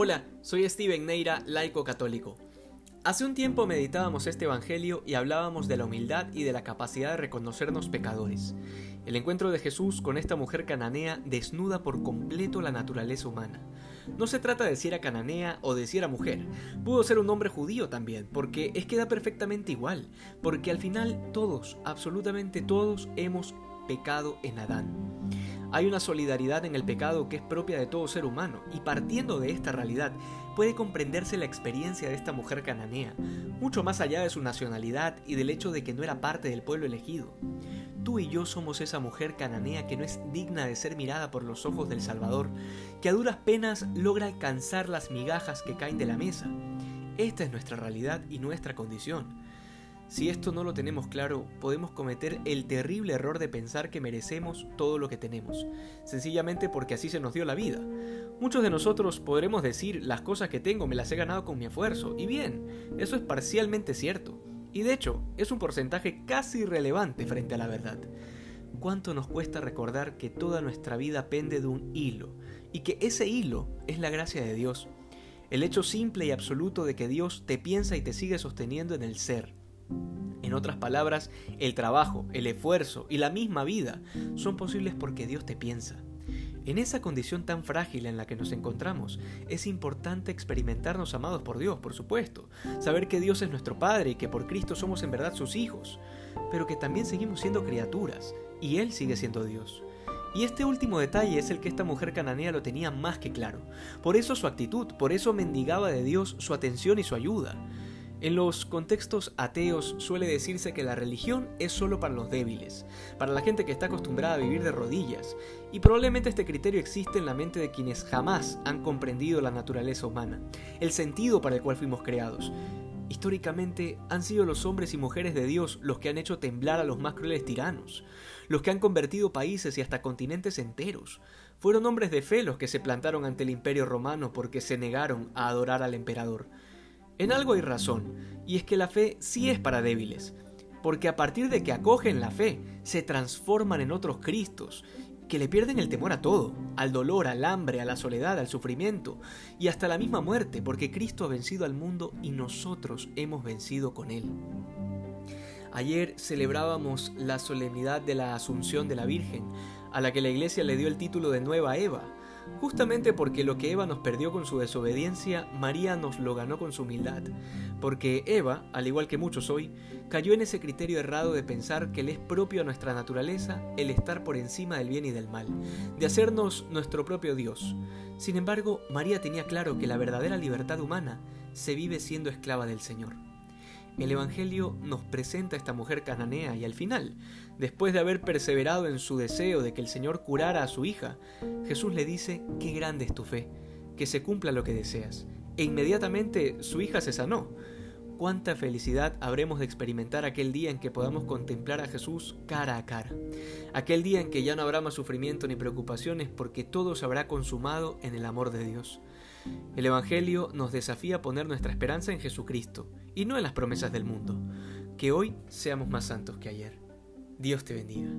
Hola, soy Steven Neira, laico católico. Hace un tiempo meditábamos este Evangelio y hablábamos de la humildad y de la capacidad de reconocernos pecadores. El encuentro de Jesús con esta mujer cananea desnuda por completo la naturaleza humana. No se trata de si era cananea o de si era mujer. Pudo ser un hombre judío también, porque es que da perfectamente igual, porque al final todos, absolutamente todos, hemos pecado en Adán. Hay una solidaridad en el pecado que es propia de todo ser humano, y partiendo de esta realidad, puede comprenderse la experiencia de esta mujer cananea, mucho más allá de su nacionalidad y del hecho de que no era parte del pueblo elegido. Tú y yo somos esa mujer cananea que no es digna de ser mirada por los ojos del Salvador, que a duras penas logra alcanzar las migajas que caen de la mesa. Esta es nuestra realidad y nuestra condición. Si esto no lo tenemos claro, podemos cometer el terrible error de pensar que merecemos todo lo que tenemos, sencillamente porque así se nos dio la vida. Muchos de nosotros podremos decir las cosas que tengo me las he ganado con mi esfuerzo, y bien, eso es parcialmente cierto, y de hecho es un porcentaje casi irrelevante frente a la verdad. ¿Cuánto nos cuesta recordar que toda nuestra vida pende de un hilo, y que ese hilo es la gracia de Dios? El hecho simple y absoluto de que Dios te piensa y te sigue sosteniendo en el ser, en otras palabras, el trabajo, el esfuerzo y la misma vida son posibles porque Dios te piensa. En esa condición tan frágil en la que nos encontramos, es importante experimentarnos amados por Dios, por supuesto, saber que Dios es nuestro Padre y que por Cristo somos en verdad sus hijos, pero que también seguimos siendo criaturas y Él sigue siendo Dios. Y este último detalle es el que esta mujer cananea lo tenía más que claro. Por eso su actitud, por eso mendigaba de Dios su atención y su ayuda. En los contextos ateos suele decirse que la religión es solo para los débiles, para la gente que está acostumbrada a vivir de rodillas, y probablemente este criterio existe en la mente de quienes jamás han comprendido la naturaleza humana, el sentido para el cual fuimos creados. Históricamente han sido los hombres y mujeres de Dios los que han hecho temblar a los más crueles tiranos, los que han convertido países y hasta continentes enteros. Fueron hombres de fe los que se plantaron ante el imperio romano porque se negaron a adorar al emperador. En algo hay razón, y es que la fe sí es para débiles, porque a partir de que acogen la fe, se transforman en otros Cristos, que le pierden el temor a todo, al dolor, al hambre, a la soledad, al sufrimiento, y hasta la misma muerte, porque Cristo ha vencido al mundo y nosotros hemos vencido con él. Ayer celebrábamos la solemnidad de la Asunción de la Virgen, a la que la Iglesia le dio el título de Nueva Eva, Justamente porque lo que Eva nos perdió con su desobediencia, María nos lo ganó con su humildad. Porque Eva, al igual que muchos hoy, cayó en ese criterio errado de pensar que le es propio a nuestra naturaleza el estar por encima del bien y del mal, de hacernos nuestro propio Dios. Sin embargo, María tenía claro que la verdadera libertad humana se vive siendo esclava del Señor. El Evangelio nos presenta a esta mujer cananea y al final, después de haber perseverado en su deseo de que el Señor curara a su hija, Jesús le dice, qué grande es tu fe, que se cumpla lo que deseas. E inmediatamente su hija se sanó. Cuánta felicidad habremos de experimentar aquel día en que podamos contemplar a Jesús cara a cara. Aquel día en que ya no habrá más sufrimiento ni preocupaciones porque todo se habrá consumado en el amor de Dios. El Evangelio nos desafía a poner nuestra esperanza en Jesucristo y no en las promesas del mundo. Que hoy seamos más santos que ayer. Dios te bendiga.